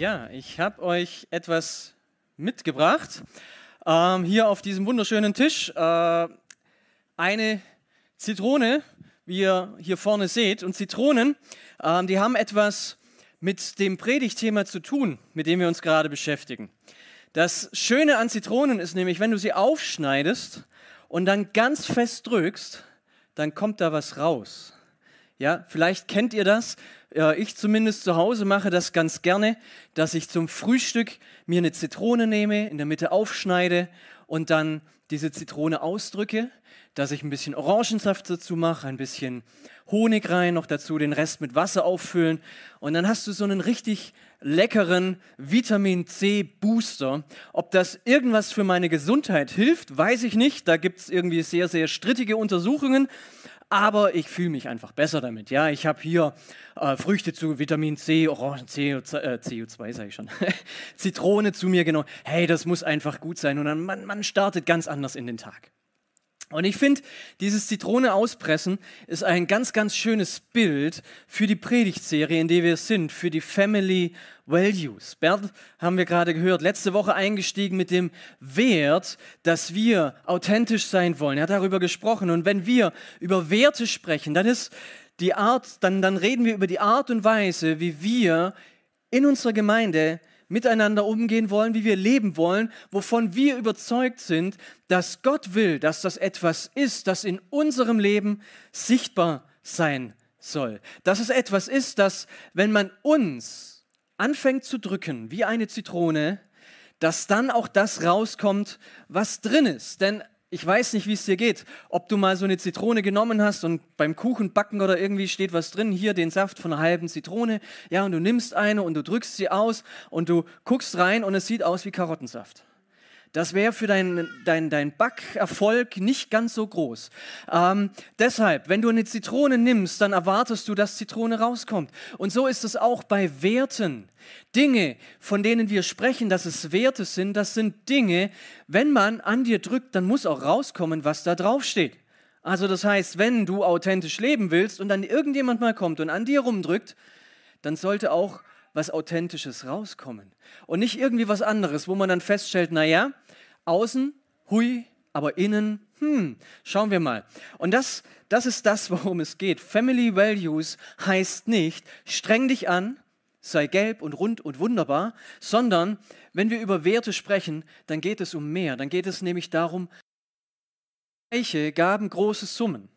Ja, ich habe euch etwas mitgebracht. Ähm, hier auf diesem wunderschönen Tisch äh, eine Zitrone, wie ihr hier vorne seht. Und Zitronen, ähm, die haben etwas mit dem Predigtthema zu tun, mit dem wir uns gerade beschäftigen. Das Schöne an Zitronen ist nämlich, wenn du sie aufschneidest und dann ganz fest drückst, dann kommt da was raus. Ja, vielleicht kennt ihr das. Ich zumindest zu Hause mache das ganz gerne, dass ich zum Frühstück mir eine Zitrone nehme, in der Mitte aufschneide und dann diese Zitrone ausdrücke, dass ich ein bisschen Orangensaft dazu mache, ein bisschen Honig rein, noch dazu den Rest mit Wasser auffüllen und dann hast du so einen richtig leckeren Vitamin C Booster. Ob das irgendwas für meine Gesundheit hilft, weiß ich nicht. Da gibt es irgendwie sehr, sehr strittige Untersuchungen aber ich fühle mich einfach besser damit. Ja, ich habe hier äh, Früchte zu Vitamin C, Orangen, CO, äh, CO2 sage ich schon, Zitrone zu mir genommen. Hey, das muss einfach gut sein und dann man, man startet ganz anders in den Tag. Und ich finde, dieses Zitrone auspressen ist ein ganz, ganz schönes Bild für die Predigtserie, in der wir sind, für die Family Values. Bert haben wir gerade gehört, letzte Woche eingestiegen mit dem Wert, dass wir authentisch sein wollen. Er hat darüber gesprochen. Und wenn wir über Werte sprechen, dann ist die Art, dann, dann reden wir über die Art und Weise, wie wir in unserer Gemeinde miteinander umgehen wollen, wie wir leben wollen, wovon wir überzeugt sind, dass Gott will, dass das etwas ist, das in unserem Leben sichtbar sein soll. Dass es etwas ist, das, wenn man uns anfängt zu drücken wie eine Zitrone, dass dann auch das rauskommt, was drin ist. Denn ich weiß nicht, wie es dir geht, ob du mal so eine Zitrone genommen hast und beim Kuchen backen oder irgendwie steht was drin, hier den Saft von einer halben Zitrone, ja, und du nimmst eine und du drückst sie aus und du guckst rein und es sieht aus wie Karottensaft. Das wäre für deinen dein, dein Backerfolg nicht ganz so groß. Ähm, deshalb, wenn du eine Zitrone nimmst, dann erwartest du, dass Zitrone rauskommt. Und so ist es auch bei Werten. Dinge, von denen wir sprechen, dass es Werte sind, das sind Dinge, wenn man an dir drückt, dann muss auch rauskommen, was da drauf steht. Also das heißt, wenn du authentisch leben willst und dann irgendjemand mal kommt und an dir rumdrückt, dann sollte auch was Authentisches rauskommen. Und nicht irgendwie was anderes, wo man dann feststellt, naja, außen, hui, aber innen, hm, schauen wir mal. Und das, das ist das, worum es geht. Family Values heißt nicht, streng dich an, sei gelb und rund und wunderbar, sondern wenn wir über Werte sprechen, dann geht es um mehr. Dann geht es nämlich darum, Reiche gaben große Summen.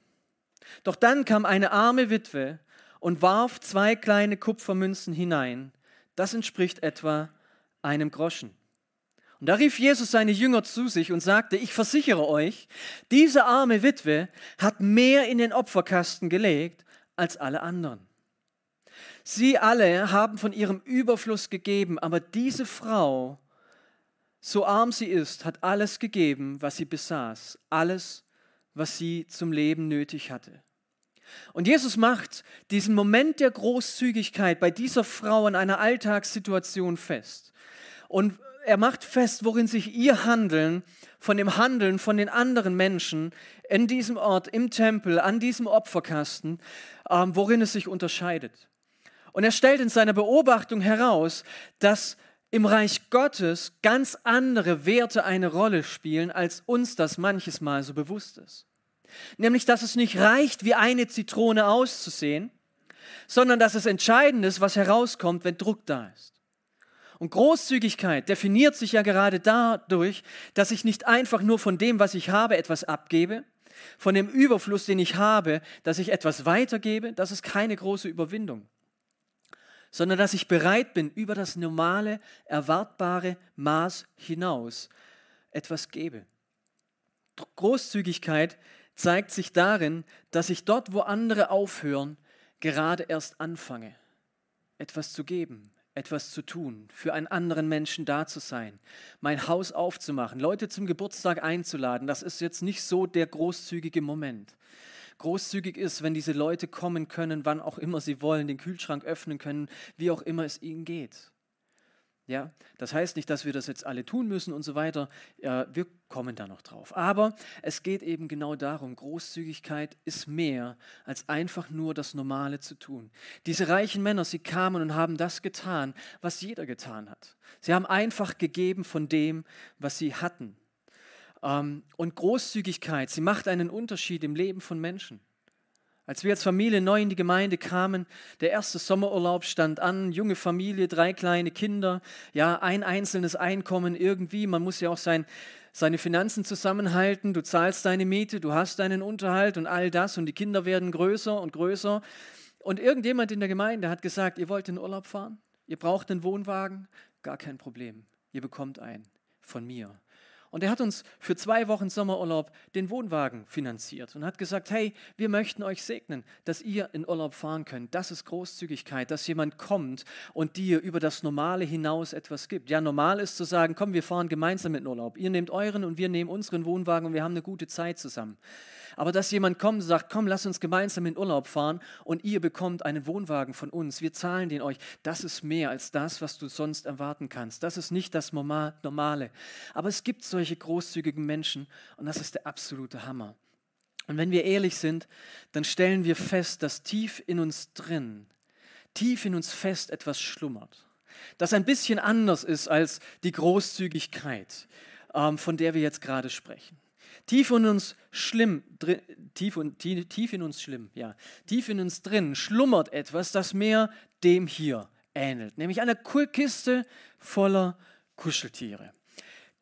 Doch dann kam eine arme Witwe und warf zwei kleine Kupfermünzen hinein. Das entspricht etwa einem Groschen. Und da rief Jesus seine Jünger zu sich und sagte, ich versichere euch, diese arme Witwe hat mehr in den Opferkasten gelegt als alle anderen. Sie alle haben von ihrem Überfluss gegeben, aber diese Frau, so arm sie ist, hat alles gegeben, was sie besaß, alles, was sie zum Leben nötig hatte. Und Jesus macht diesen Moment der Großzügigkeit bei dieser Frau in einer Alltagssituation fest. Und er macht fest, worin sich ihr Handeln von dem Handeln von den anderen Menschen in diesem Ort, im Tempel, an diesem Opferkasten, ähm, worin es sich unterscheidet. Und er stellt in seiner Beobachtung heraus, dass im Reich Gottes ganz andere Werte eine Rolle spielen, als uns das manches Mal so bewusst ist. Nämlich, dass es nicht reicht, wie eine Zitrone auszusehen, sondern dass es entscheidend ist, was herauskommt, wenn Druck da ist. Und Großzügigkeit definiert sich ja gerade dadurch, dass ich nicht einfach nur von dem, was ich habe, etwas abgebe, von dem Überfluss, den ich habe, dass ich etwas weitergebe, das ist keine große Überwindung, sondern dass ich bereit bin, über das normale, erwartbare Maß hinaus etwas gebe. Großzügigkeit zeigt sich darin, dass ich dort, wo andere aufhören, gerade erst anfange. etwas zu geben, etwas zu tun, für einen anderen Menschen da zu sein, mein Haus aufzumachen, Leute zum Geburtstag einzuladen, das ist jetzt nicht so der großzügige Moment. Großzügig ist, wenn diese Leute kommen können, wann auch immer sie wollen, den Kühlschrank öffnen können, wie auch immer es ihnen geht. Ja, das heißt nicht, dass wir das jetzt alle tun müssen und so weiter. Ja, wir kommen da noch drauf. Aber es geht eben genau darum, Großzügigkeit ist mehr als einfach nur das Normale zu tun. Diese reichen Männer, sie kamen und haben das getan, was jeder getan hat. Sie haben einfach gegeben von dem, was sie hatten. Ähm, und Großzügigkeit, sie macht einen Unterschied im Leben von Menschen. Als wir als Familie neu in die Gemeinde kamen, der erste Sommerurlaub stand an, junge Familie, drei kleine Kinder, ja, ein einzelnes Einkommen irgendwie. Man muss ja auch sein, seine Finanzen zusammenhalten. Du zahlst deine Miete, du hast deinen Unterhalt und all das und die Kinder werden größer und größer. Und irgendjemand in der Gemeinde hat gesagt, ihr wollt in Urlaub fahren? Ihr braucht einen Wohnwagen? Gar kein Problem. Ihr bekommt einen von mir. Und er hat uns für zwei Wochen Sommerurlaub den Wohnwagen finanziert und hat gesagt, hey, wir möchten euch segnen, dass ihr in Urlaub fahren könnt. Das ist Großzügigkeit, dass jemand kommt und dir über das Normale hinaus etwas gibt. Ja, normal ist zu sagen, komm, wir fahren gemeinsam in Urlaub. Ihr nehmt euren und wir nehmen unseren Wohnwagen und wir haben eine gute Zeit zusammen. Aber dass jemand kommt und sagt, komm, lass uns gemeinsam in Urlaub fahren und ihr bekommt einen Wohnwagen von uns, wir zahlen den euch, das ist mehr als das, was du sonst erwarten kannst. Das ist nicht das Normale. Aber es gibt solche großzügigen Menschen und das ist der absolute Hammer. Und wenn wir ehrlich sind, dann stellen wir fest, dass tief in uns drin, tief in uns fest etwas schlummert, das ein bisschen anders ist als die Großzügigkeit, ähm, von der wir jetzt gerade sprechen. Tief in uns schlimm, tief, und, tief in uns schlimm, ja, tief in uns drin schlummert etwas, das mehr dem hier ähnelt, nämlich einer Kiste voller Kuscheltiere.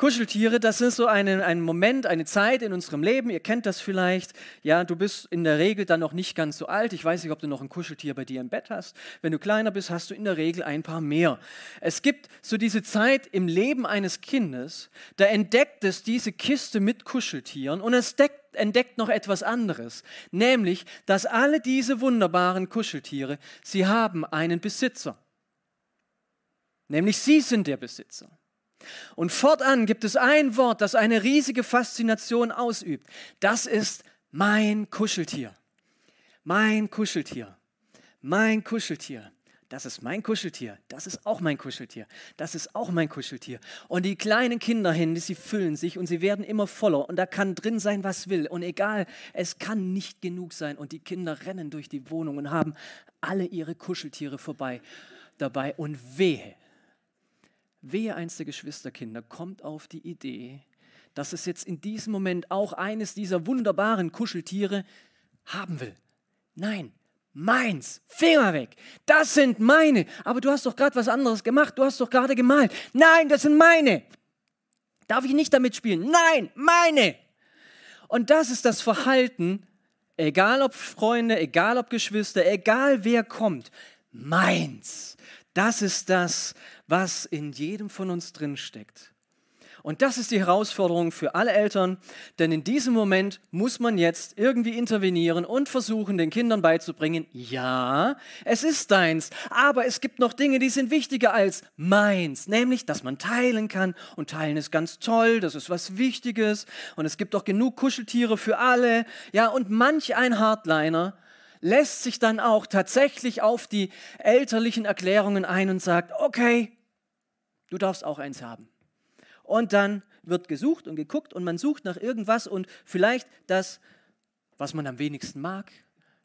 Kuscheltiere, das ist so ein, ein Moment, eine Zeit in unserem Leben. Ihr kennt das vielleicht. Ja, du bist in der Regel dann noch nicht ganz so alt. Ich weiß nicht, ob du noch ein Kuscheltier bei dir im Bett hast. Wenn du kleiner bist, hast du in der Regel ein paar mehr. Es gibt so diese Zeit im Leben eines Kindes, da entdeckt es diese Kiste mit Kuscheltieren und es deckt entdeckt noch etwas anderes, nämlich, dass alle diese wunderbaren Kuscheltiere, sie haben einen Besitzer. Nämlich sie sind der Besitzer. Und fortan gibt es ein Wort, das eine riesige Faszination ausübt. Das ist mein Kuscheltier. Mein Kuscheltier. Mein Kuscheltier. Das ist mein Kuscheltier. Das ist auch mein Kuscheltier. Das ist auch mein Kuscheltier. Und die kleinen Kinderhände, sie füllen sich und sie werden immer voller. Und da kann drin sein, was will. Und egal, es kann nicht genug sein. Und die Kinder rennen durch die Wohnung und haben alle ihre Kuscheltiere vorbei dabei. Und wehe, Wehe eins der Geschwisterkinder kommt auf die Idee, dass es jetzt in diesem Moment auch eines dieser wunderbaren Kuscheltiere haben will. Nein, meins, Finger weg, das sind meine. Aber du hast doch gerade was anderes gemacht, du hast doch gerade gemalt. Nein, das sind meine. Darf ich nicht damit spielen? Nein, meine. Und das ist das Verhalten, egal ob Freunde, egal ob Geschwister, egal wer kommt, meins. Das ist das, was in jedem von uns drin steckt. Und das ist die Herausforderung für alle Eltern, denn in diesem Moment muss man jetzt irgendwie intervenieren und versuchen, den Kindern beizubringen, ja, es ist deins, aber es gibt noch Dinge, die sind wichtiger als meins, nämlich, dass man teilen kann. Und teilen ist ganz toll, das ist was Wichtiges. Und es gibt doch genug Kuscheltiere für alle, ja, und manch ein Hardliner lässt sich dann auch tatsächlich auf die elterlichen Erklärungen ein und sagt, okay, du darfst auch eins haben. Und dann wird gesucht und geguckt und man sucht nach irgendwas und vielleicht das, was man am wenigsten mag,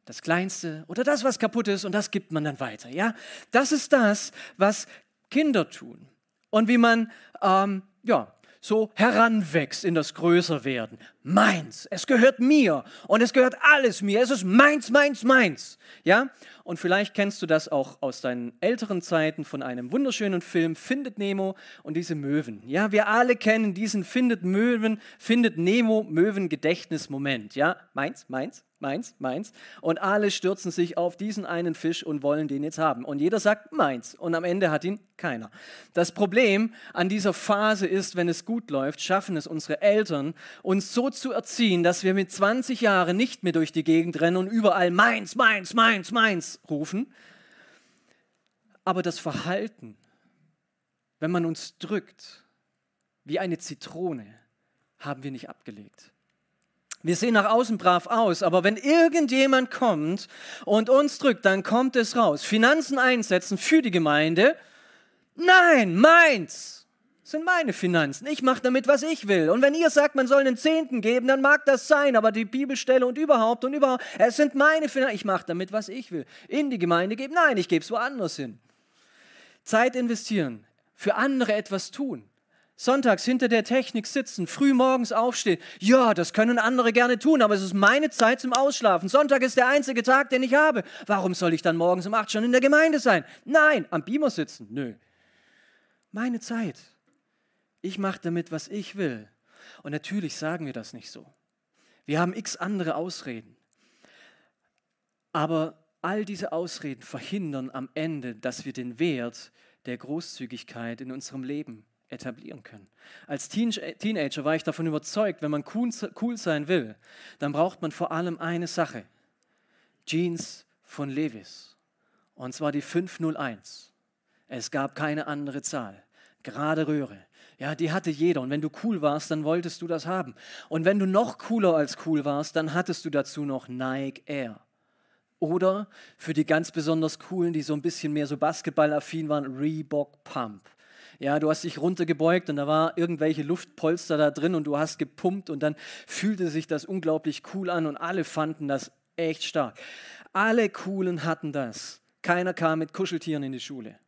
das Kleinste oder das, was kaputt ist und das gibt man dann weiter. Ja, das ist das, was Kinder tun und wie man ähm, ja so heranwächst in das Größerwerden. Meins, es gehört mir und es gehört alles mir. Es ist meins, meins, meins. Ja? Und vielleicht kennst du das auch aus deinen älteren Zeiten von einem wunderschönen Film Findet Nemo und diese Möwen. Ja, wir alle kennen diesen Findet Möwen, Findet Nemo Möwen Gedächtnismoment. Ja, meins, meins, meins, meins. Und alle stürzen sich auf diesen einen Fisch und wollen den jetzt haben. Und jeder sagt meins. Und am Ende hat ihn keiner. Das Problem an dieser Phase ist, wenn es gut läuft, schaffen es unsere Eltern, uns so zu erziehen, dass wir mit 20 Jahren nicht mehr durch die Gegend rennen und überall meins, meins, meins, meins rufen. Aber das Verhalten, wenn man uns drückt, wie eine Zitrone, haben wir nicht abgelegt. Wir sehen nach außen brav aus, aber wenn irgendjemand kommt und uns drückt, dann kommt es raus. Finanzen einsetzen für die Gemeinde. Nein, meins sind meine Finanzen. Ich mache damit, was ich will. Und wenn ihr sagt, man soll einen Zehnten geben, dann mag das sein, aber die Bibelstelle und überhaupt und überhaupt, es sind meine Finanzen. Ich mache damit, was ich will. In die Gemeinde geben? Nein, ich gebe es woanders hin. Zeit investieren, für andere etwas tun. Sonntags hinter der Technik sitzen, früh morgens aufstehen. Ja, das können andere gerne tun, aber es ist meine Zeit zum Ausschlafen. Sonntag ist der einzige Tag, den ich habe. Warum soll ich dann morgens um acht schon in der Gemeinde sein? Nein, am Beamer sitzen. Nö. Meine Zeit. Ich mache damit, was ich will. Und natürlich sagen wir das nicht so. Wir haben x andere Ausreden. Aber all diese Ausreden verhindern am Ende, dass wir den Wert der Großzügigkeit in unserem Leben etablieren können. Als Teenager war ich davon überzeugt, wenn man cool sein will, dann braucht man vor allem eine Sache. Jeans von Levis. Und zwar die 501. Es gab keine andere Zahl. Gerade Röhre. Ja, die hatte jeder. Und wenn du cool warst, dann wolltest du das haben. Und wenn du noch cooler als cool warst, dann hattest du dazu noch Nike Air. Oder für die ganz besonders coolen, die so ein bisschen mehr so basketballaffin waren, Reebok Pump. Ja, du hast dich runtergebeugt und da war irgendwelche Luftpolster da drin und du hast gepumpt und dann fühlte sich das unglaublich cool an und alle fanden das echt stark. Alle Coolen hatten das. Keiner kam mit Kuscheltieren in die Schule.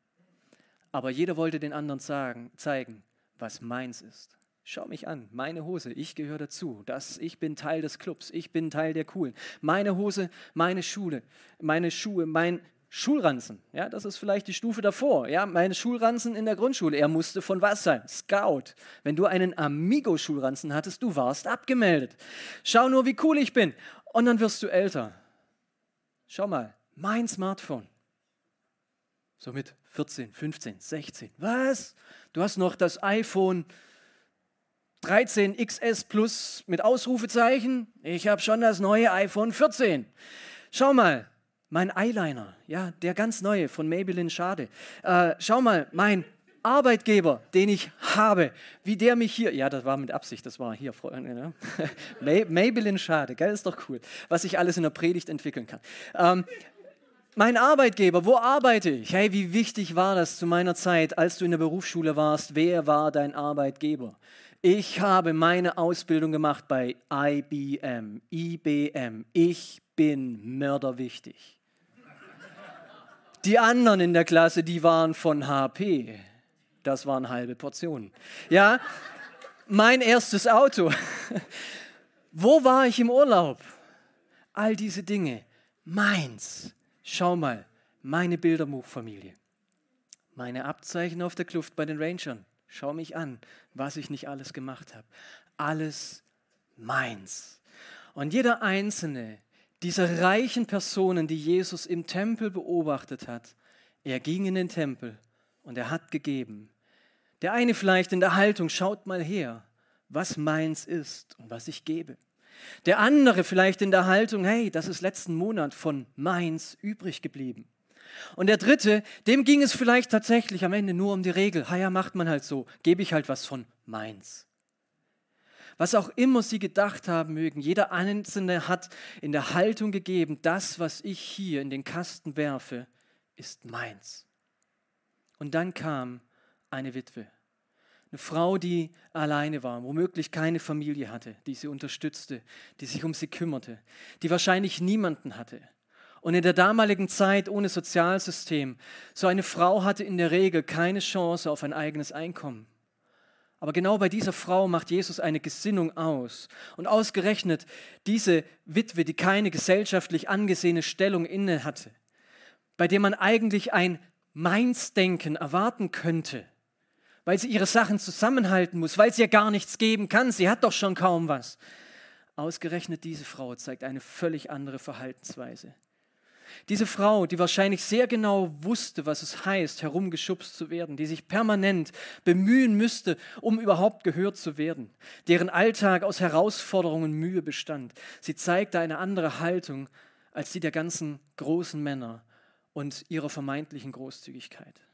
Aber jeder wollte den anderen sagen, zeigen, was meins ist. Schau mich an, meine Hose, ich gehöre dazu. Das, ich bin Teil des Clubs, ich bin Teil der Coolen. Meine Hose, meine Schule, meine Schuhe, mein Schulranzen, ja, das ist vielleicht die Stufe davor. Ja, meine Schulranzen in der Grundschule, er musste von was sein? Scout. Wenn du einen Amigo-Schulranzen hattest, du warst abgemeldet. Schau nur, wie cool ich bin. Und dann wirst du älter. Schau mal, mein Smartphone. So mit 14, 15, 16. Was? Du hast noch das iPhone 13 XS Plus mit Ausrufezeichen? Ich habe schon das neue iPhone 14. Schau mal, mein Eyeliner, ja, der ganz neue von Maybelline Schade. Äh, schau mal, mein Arbeitgeber, den ich habe, wie der mich hier, ja, das war mit Absicht, das war hier, Freunde, ne? Maybelline Schade, geil, ist doch cool, was ich alles in der Predigt entwickeln kann. Ähm, mein Arbeitgeber, wo arbeite ich? Hey, wie wichtig war das zu meiner Zeit, als du in der Berufsschule warst? Wer war dein Arbeitgeber? Ich habe meine Ausbildung gemacht bei IBM, IBM. Ich bin mörderwichtig. Die anderen in der Klasse, die waren von HP. Das waren halbe Portionen. Ja, mein erstes Auto. Wo war ich im Urlaub? All diese Dinge. Meins. Schau mal, meine Bilderbuchfamilie. Meine Abzeichen auf der Kluft bei den Rangern. Schau mich an, was ich nicht alles gemacht habe. Alles meins. Und jeder einzelne dieser reichen Personen, die Jesus im Tempel beobachtet hat. Er ging in den Tempel und er hat gegeben. Der eine vielleicht in der Haltung, schaut mal her, was meins ist und was ich gebe. Der andere vielleicht in der Haltung, hey, das ist letzten Monat von meins übrig geblieben. Und der dritte, dem ging es vielleicht tatsächlich am Ende nur um die Regel. Ja, macht man halt so, gebe ich halt was von meins. Was auch immer sie gedacht haben mögen, jeder Einzelne hat in der Haltung gegeben, das, was ich hier in den Kasten werfe, ist meins. Und dann kam eine Witwe. Eine Frau, die alleine war, womöglich keine Familie hatte, die sie unterstützte, die sich um sie kümmerte, die wahrscheinlich niemanden hatte. Und in der damaligen Zeit ohne Sozialsystem, so eine Frau hatte in der Regel keine Chance auf ein eigenes Einkommen. Aber genau bei dieser Frau macht Jesus eine Gesinnung aus. Und ausgerechnet diese Witwe, die keine gesellschaftlich angesehene Stellung inne hatte, bei der man eigentlich ein Mainz-Denken erwarten könnte, weil sie ihre Sachen zusammenhalten muss, weil sie ja gar nichts geben kann, sie hat doch schon kaum was. Ausgerechnet diese Frau zeigt eine völlig andere Verhaltensweise. Diese Frau, die wahrscheinlich sehr genau wusste, was es heißt, herumgeschubst zu werden, die sich permanent bemühen müsste, um überhaupt gehört zu werden, deren Alltag aus Herausforderungen Mühe bestand. Sie zeigte eine andere Haltung als die der ganzen großen Männer und ihrer vermeintlichen Großzügigkeit.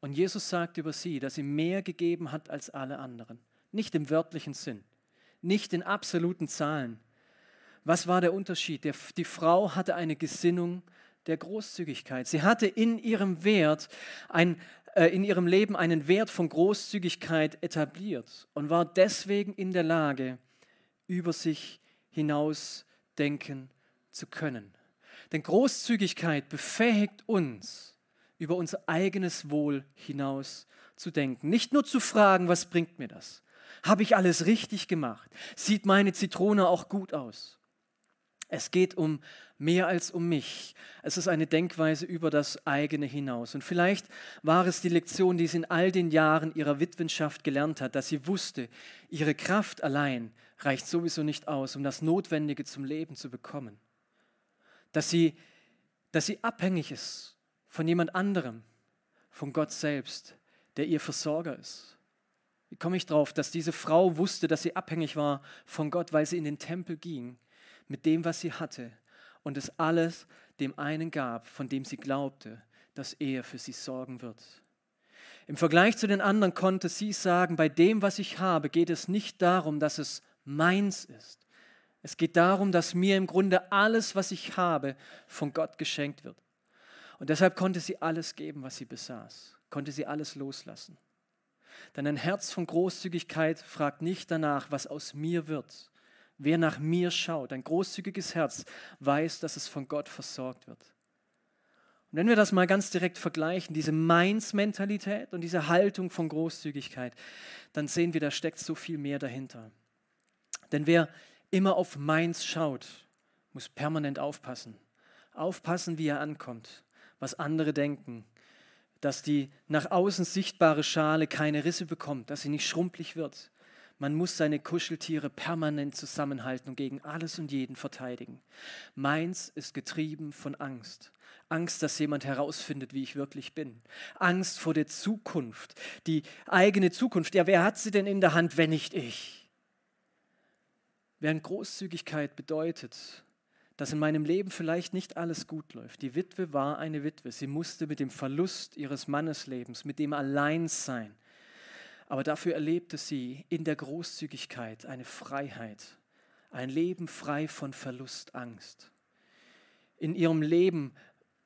Und Jesus sagt über sie, dass sie mehr gegeben hat als alle anderen. Nicht im wörtlichen Sinn, nicht in absoluten Zahlen. Was war der Unterschied? Der, die Frau hatte eine Gesinnung der Großzügigkeit. Sie hatte in ihrem Wert ein, äh, in ihrem Leben einen Wert von Großzügigkeit etabliert und war deswegen in der Lage, über sich hinaus denken zu können. Denn Großzügigkeit befähigt uns, über unser eigenes Wohl hinaus zu denken. Nicht nur zu fragen, was bringt mir das? Habe ich alles richtig gemacht? Sieht meine Zitrone auch gut aus? Es geht um mehr als um mich. Es ist eine Denkweise über das eigene hinaus. Und vielleicht war es die Lektion, die sie in all den Jahren ihrer Witwenschaft gelernt hat, dass sie wusste, ihre Kraft allein reicht sowieso nicht aus, um das Notwendige zum Leben zu bekommen. Dass sie, dass sie abhängig ist von jemand anderem, von Gott selbst, der ihr Versorger ist. Wie komme ich drauf, dass diese Frau wusste, dass sie abhängig war von Gott, weil sie in den Tempel ging mit dem, was sie hatte und es alles dem einen gab, von dem sie glaubte, dass er für sie sorgen wird. Im Vergleich zu den anderen konnte sie sagen, bei dem, was ich habe, geht es nicht darum, dass es meins ist. Es geht darum, dass mir im Grunde alles, was ich habe, von Gott geschenkt wird. Und deshalb konnte sie alles geben, was sie besaß, konnte sie alles loslassen. Denn ein Herz von Großzügigkeit fragt nicht danach, was aus mir wird, Wer nach mir schaut, ein großzügiges Herz, weiß, dass es von Gott versorgt wird. Und wenn wir das mal ganz direkt vergleichen, diese Meins-Mentalität und diese Haltung von Großzügigkeit, dann sehen wir, da steckt so viel mehr dahinter. Denn wer immer auf Meins schaut, muss permanent aufpassen. Aufpassen, wie er ankommt, was andere denken, dass die nach außen sichtbare Schale keine Risse bekommt, dass sie nicht schrumpelig wird, man muss seine Kuscheltiere permanent zusammenhalten und gegen alles und jeden verteidigen. Meins ist getrieben von Angst. Angst, dass jemand herausfindet, wie ich wirklich bin. Angst vor der Zukunft, die eigene Zukunft. Ja, wer hat sie denn in der Hand, wenn nicht ich? Während Großzügigkeit bedeutet, dass in meinem Leben vielleicht nicht alles gut läuft. Die Witwe war eine Witwe. Sie musste mit dem Verlust ihres Manneslebens, mit dem Alleinsein, aber dafür erlebte sie in der Großzügigkeit eine Freiheit, ein Leben frei von Verlust, Angst. In ihrem Leben,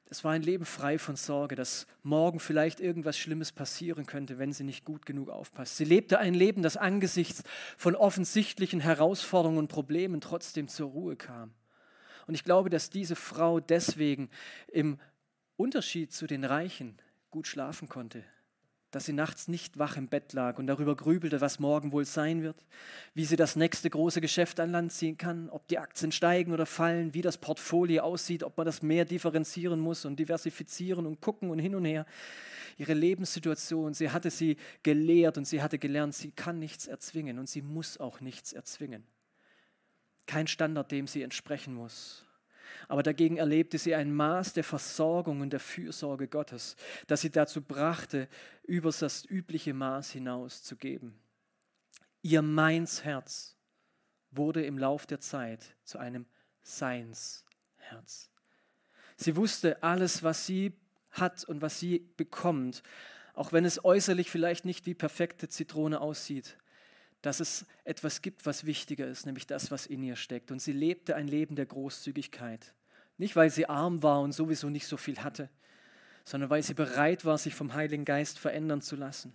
es war ein Leben frei von Sorge, dass morgen vielleicht irgendwas Schlimmes passieren könnte, wenn sie nicht gut genug aufpasst. Sie lebte ein Leben, das angesichts von offensichtlichen Herausforderungen und Problemen trotzdem zur Ruhe kam. Und ich glaube, dass diese Frau deswegen im Unterschied zu den Reichen gut schlafen konnte, dass sie nachts nicht wach im Bett lag und darüber grübelte, was morgen wohl sein wird, wie sie das nächste große Geschäft an Land ziehen kann, ob die Aktien steigen oder fallen, wie das Portfolio aussieht, ob man das mehr differenzieren muss und diversifizieren und gucken und hin und her. Ihre Lebenssituation, sie hatte sie gelehrt und sie hatte gelernt, sie kann nichts erzwingen und sie muss auch nichts erzwingen. Kein Standard, dem sie entsprechen muss aber dagegen erlebte sie ein Maß der Versorgung und der Fürsorge Gottes, das sie dazu brachte, über das übliche Maß hinaus zu geben. Ihr Meinsherz wurde im Lauf der Zeit zu einem Seinsherz. Sie wusste, alles, was sie hat und was sie bekommt, auch wenn es äußerlich vielleicht nicht wie perfekte Zitrone aussieht, dass es etwas gibt, was wichtiger ist, nämlich das, was in ihr steckt. Und sie lebte ein Leben der Großzügigkeit. Nicht, weil sie arm war und sowieso nicht so viel hatte, sondern weil sie bereit war, sich vom Heiligen Geist verändern zu lassen.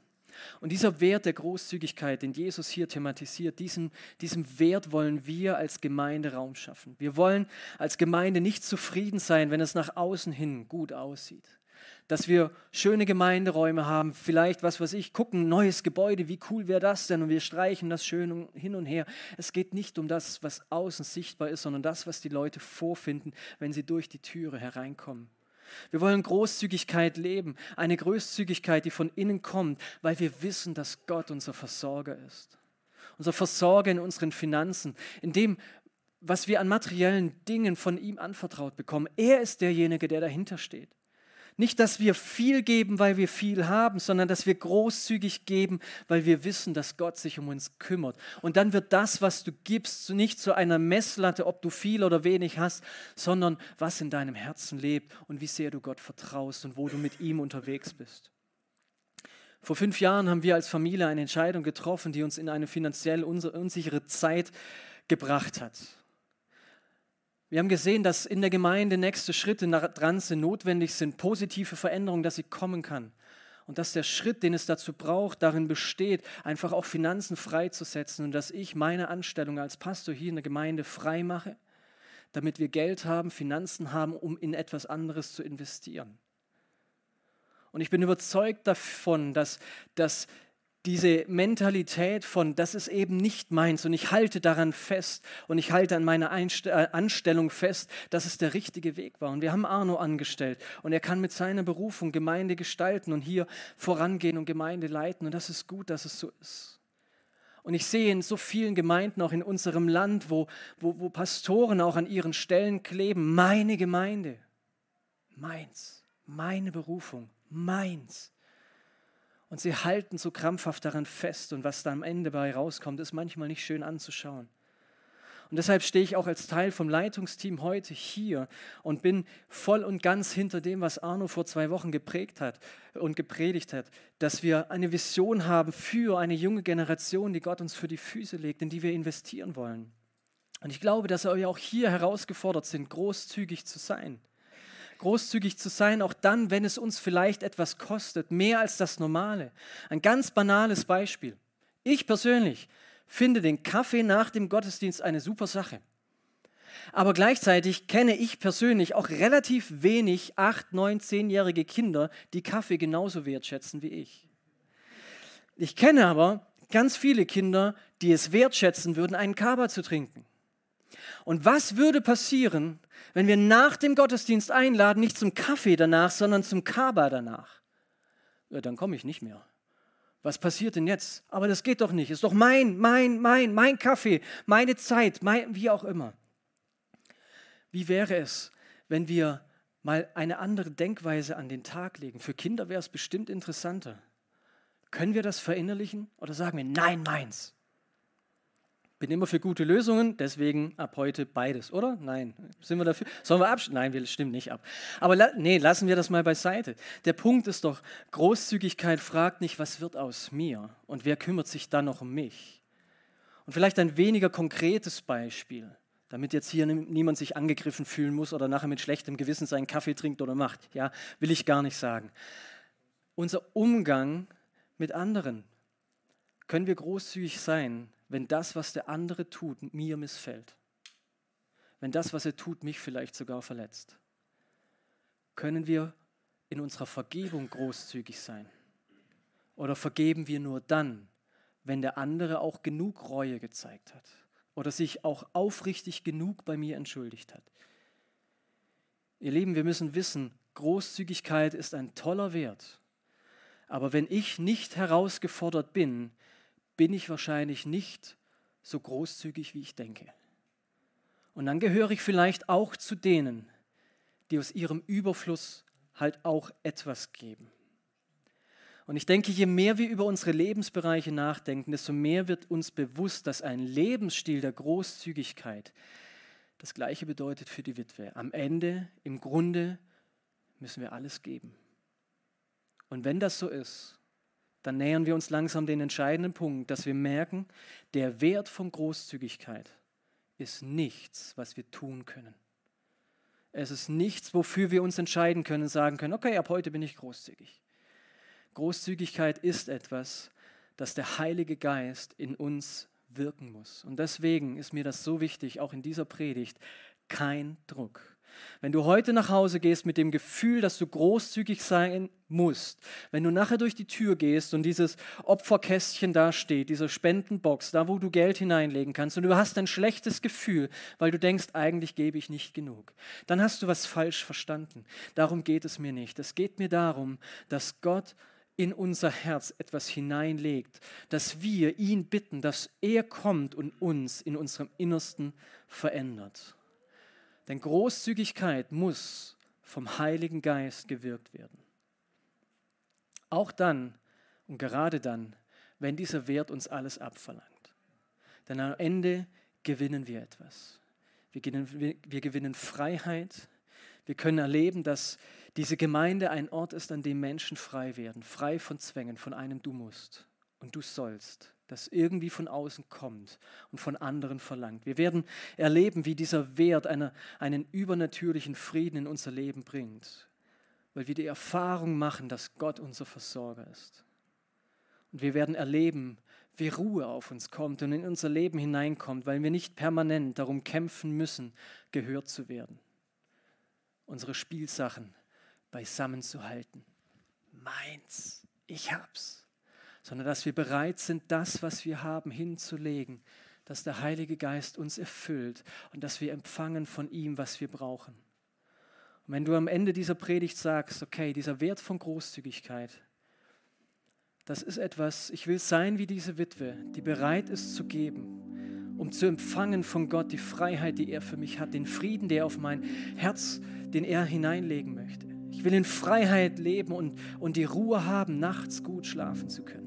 Und dieser Wert der Großzügigkeit, den Jesus hier thematisiert, diesen, diesem Wert wollen wir als Gemeinde Raum schaffen. Wir wollen als Gemeinde nicht zufrieden sein, wenn es nach außen hin gut aussieht dass wir schöne Gemeinderäume haben, vielleicht, was weiß ich, gucken, neues Gebäude, wie cool wäre das denn? Und wir streichen das schön hin und her. Es geht nicht um das, was außen sichtbar ist, sondern das, was die Leute vorfinden, wenn sie durch die Türe hereinkommen. Wir wollen Großzügigkeit leben, eine Großzügigkeit, die von innen kommt, weil wir wissen, dass Gott unser Versorger ist. Unser Versorger in unseren Finanzen, in dem, was wir an materiellen Dingen von ihm anvertraut bekommen. Er ist derjenige, der dahinter steht. Nicht, dass wir viel geben, weil wir viel haben, sondern dass wir großzügig geben, weil wir wissen, dass Gott sich um uns kümmert. Und dann wird das, was du gibst, nicht zu einer Messlatte, ob du viel oder wenig hast, sondern was in deinem Herzen lebt und wie sehr du Gott vertraust und wo du mit ihm unterwegs bist. Vor fünf Jahren haben wir als Familie eine Entscheidung getroffen, die uns in eine finanziell unsichere Zeit gebracht hat. Wir haben gesehen, dass in der Gemeinde nächste Schritte dran sind, notwendig sind, positive Veränderungen, dass sie kommen kann. Und dass der Schritt, den es dazu braucht, darin besteht, einfach auch Finanzen freizusetzen und dass ich meine Anstellung als Pastor hier in der Gemeinde frei mache, damit wir Geld haben, Finanzen haben, um in etwas anderes zu investieren. Und ich bin überzeugt davon, dass, dass diese Mentalität von, das ist eben nicht meins und ich halte daran fest und ich halte an meiner Einst äh, Anstellung fest, dass es der richtige Weg war. Und wir haben Arno angestellt und er kann mit seiner Berufung Gemeinde gestalten und hier vorangehen und Gemeinde leiten. Und das ist gut, dass es so ist. Und ich sehe in so vielen Gemeinden, auch in unserem Land, wo, wo, wo Pastoren auch an ihren Stellen kleben, meine Gemeinde, meins, meine Berufung, meins. Und sie halten so krampfhaft daran fest und was da am Ende bei rauskommt, ist manchmal nicht schön anzuschauen. Und deshalb stehe ich auch als Teil vom Leitungsteam heute hier und bin voll und ganz hinter dem, was Arno vor zwei Wochen geprägt hat und gepredigt hat, dass wir eine Vision haben für eine junge Generation, die Gott uns für die Füße legt, in die wir investieren wollen. Und ich glaube, dass wir auch hier herausgefordert sind, großzügig zu sein großzügig zu sein, auch dann, wenn es uns vielleicht etwas kostet, mehr als das Normale. Ein ganz banales Beispiel. Ich persönlich finde den Kaffee nach dem Gottesdienst eine super Sache. Aber gleichzeitig kenne ich persönlich auch relativ wenig 8, 9, 10-jährige Kinder, die Kaffee genauso wertschätzen wie ich. Ich kenne aber ganz viele Kinder, die es wertschätzen würden, einen Kaba zu trinken. Und was würde passieren, wenn wir nach dem Gottesdienst einladen, nicht zum Kaffee danach, sondern zum Kaba danach? Ja, dann komme ich nicht mehr. Was passiert denn jetzt? Aber das geht doch nicht. Ist doch mein, mein, mein, mein Kaffee, meine Zeit, mein, wie auch immer. Wie wäre es, wenn wir mal eine andere Denkweise an den Tag legen? Für Kinder wäre es bestimmt interessanter. Können wir das verinnerlichen oder sagen wir, nein, meins? Bin immer für gute Lösungen, deswegen ab heute beides, oder? Nein. Sind wir dafür? Sollen wir abstimmen? Nein, wir stimmen nicht ab. Aber la nee, lassen wir das mal beiseite. Der Punkt ist doch, Großzügigkeit fragt nicht, was wird aus mir und wer kümmert sich dann noch um mich? Und vielleicht ein weniger konkretes Beispiel, damit jetzt hier niemand sich angegriffen fühlen muss oder nachher mit schlechtem Gewissen seinen Kaffee trinkt oder macht. Ja, will ich gar nicht sagen. Unser Umgang mit anderen. Können wir großzügig sein, wenn das, was der andere tut, mir missfällt. Wenn das, was er tut, mich vielleicht sogar verletzt. Können wir in unserer Vergebung großzügig sein? Oder vergeben wir nur dann, wenn der andere auch genug Reue gezeigt hat oder sich auch aufrichtig genug bei mir entschuldigt hat? Ihr Lieben, wir müssen wissen, Großzügigkeit ist ein toller Wert. Aber wenn ich nicht herausgefordert bin, bin ich wahrscheinlich nicht so großzügig, wie ich denke. Und dann gehöre ich vielleicht auch zu denen, die aus ihrem Überfluss halt auch etwas geben. Und ich denke, je mehr wir über unsere Lebensbereiche nachdenken, desto mehr wird uns bewusst, dass ein Lebensstil der Großzügigkeit das Gleiche bedeutet für die Witwe. Am Ende, im Grunde, müssen wir alles geben. Und wenn das so ist, dann nähern wir uns langsam den entscheidenden Punkt, dass wir merken, der Wert von Großzügigkeit ist nichts, was wir tun können. Es ist nichts, wofür wir uns entscheiden können sagen können, okay, ab heute bin ich großzügig. Großzügigkeit ist etwas, das der Heilige Geist in uns wirken muss. Und deswegen ist mir das so wichtig, auch in dieser Predigt, kein Druck. Wenn du heute nach Hause gehst mit dem Gefühl, dass du großzügig sein musst, wenn du nachher durch die Tür gehst und dieses Opferkästchen da steht, diese Spendenbox, da wo du Geld hineinlegen kannst und du hast ein schlechtes Gefühl, weil du denkst, eigentlich gebe ich nicht genug, dann hast du was falsch verstanden. Darum geht es mir nicht. Es geht mir darum, dass Gott in unser Herz etwas hineinlegt, dass wir ihn bitten, dass er kommt und uns in unserem Innersten verändert. Denn Großzügigkeit muss vom Heiligen Geist gewirkt werden. Auch dann und gerade dann, wenn dieser Wert uns alles abverlangt. Denn am Ende gewinnen wir etwas. Wir gewinnen, wir, wir gewinnen Freiheit. Wir können erleben, dass diese Gemeinde ein Ort ist, an dem Menschen frei werden, frei von Zwängen, von einem Du musst und du sollst, das irgendwie von außen kommt und von anderen verlangt. Wir werden erleben, wie dieser Wert eine, einen übernatürlichen Frieden in unser Leben bringt, weil wir die Erfahrung machen, dass Gott unser Versorger ist. Und wir werden erleben, wie Ruhe auf uns kommt und in unser Leben hineinkommt, weil wir nicht permanent darum kämpfen müssen, gehört zu werden. Unsere Spielsachen beisammen zu halten. Meins, ich hab's. Sondern dass wir bereit sind, das, was wir haben, hinzulegen, dass der Heilige Geist uns erfüllt und dass wir empfangen von ihm, was wir brauchen. Und wenn du am Ende dieser Predigt sagst, okay, dieser Wert von Großzügigkeit, das ist etwas, ich will sein wie diese Witwe, die bereit ist zu geben, um zu empfangen von Gott die Freiheit, die er für mich hat, den Frieden, der auf mein Herz, den er hineinlegen möchte. Ich will in Freiheit leben und, und die Ruhe haben, nachts gut schlafen zu können.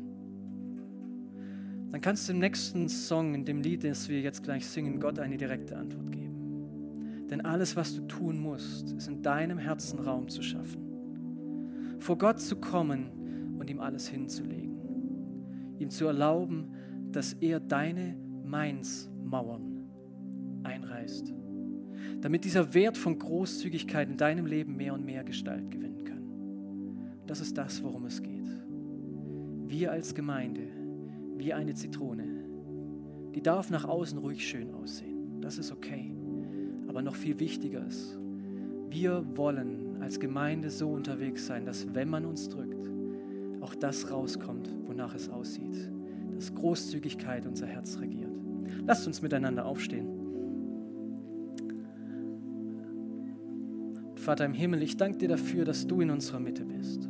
Dann kannst du im nächsten Song, in dem Lied, das wir jetzt gleich singen, Gott eine direkte Antwort geben. Denn alles, was du tun musst, ist in deinem Herzen Raum zu schaffen. Vor Gott zu kommen und ihm alles hinzulegen. Ihm zu erlauben, dass er deine Mainz-Mauern einreißt. Damit dieser Wert von Großzügigkeit in deinem Leben mehr und mehr Gestalt gewinnen kann. Das ist das, worum es geht. Wir als Gemeinde, wie eine Zitrone, die darf nach außen ruhig schön aussehen. Das ist okay. Aber noch viel wichtiger ist, wir wollen als Gemeinde so unterwegs sein, dass wenn man uns drückt, auch das rauskommt, wonach es aussieht. Dass Großzügigkeit unser Herz regiert. Lasst uns miteinander aufstehen. Vater im Himmel, ich danke dir dafür, dass du in unserer Mitte bist.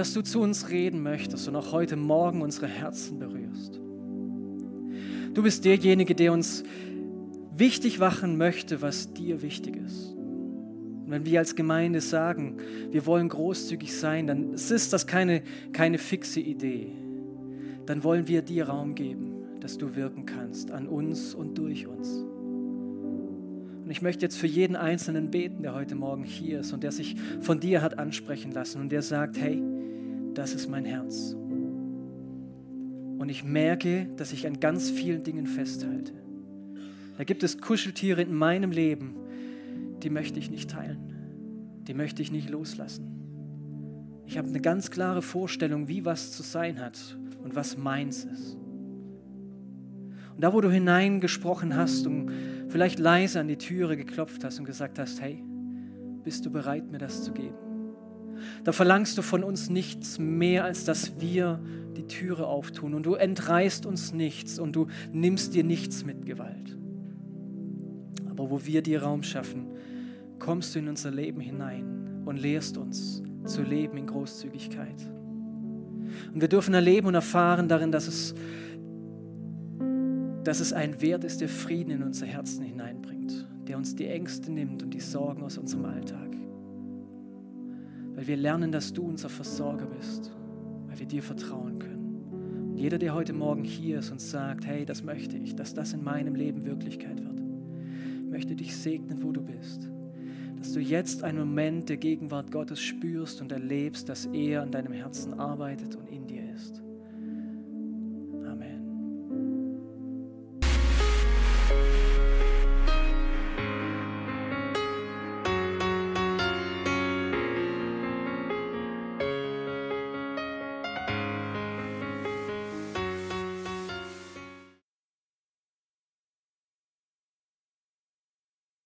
Dass du zu uns reden möchtest und auch heute Morgen unsere Herzen berührst. Du bist derjenige, der uns wichtig machen möchte, was dir wichtig ist. Und wenn wir als Gemeinde sagen, wir wollen großzügig sein, dann ist das keine, keine fixe Idee. Dann wollen wir dir Raum geben, dass du wirken kannst an uns und durch uns. Und ich möchte jetzt für jeden Einzelnen beten, der heute Morgen hier ist und der sich von dir hat ansprechen lassen und der sagt, hey, das ist mein Herz. Und ich merke, dass ich an ganz vielen Dingen festhalte. Da gibt es Kuscheltiere in meinem Leben, die möchte ich nicht teilen. Die möchte ich nicht loslassen. Ich habe eine ganz klare Vorstellung, wie was zu sein hat und was meins ist. Und da, wo du hineingesprochen hast und vielleicht leise an die Türe geklopft hast und gesagt hast, hey, bist du bereit, mir das zu geben? Da verlangst du von uns nichts mehr, als dass wir die Türe auftun und du entreißt uns nichts und du nimmst dir nichts mit Gewalt. Aber wo wir dir Raum schaffen, kommst du in unser Leben hinein und lehrst uns zu leben in Großzügigkeit. Und wir dürfen erleben und erfahren darin, dass es, dass es ein Wert ist, der Frieden in unser Herzen hineinbringt, der uns die Ängste nimmt und die Sorgen aus unserem Alltag. Weil wir lernen, dass du unser Versorger bist, weil wir dir vertrauen können. Und jeder, der heute Morgen hier ist und sagt, hey, das möchte ich, dass das in meinem Leben Wirklichkeit wird, möchte dich segnen, wo du bist dass du jetzt einen Moment der Gegenwart Gottes spürst und erlebst, dass er an deinem Herzen arbeitet und in dir.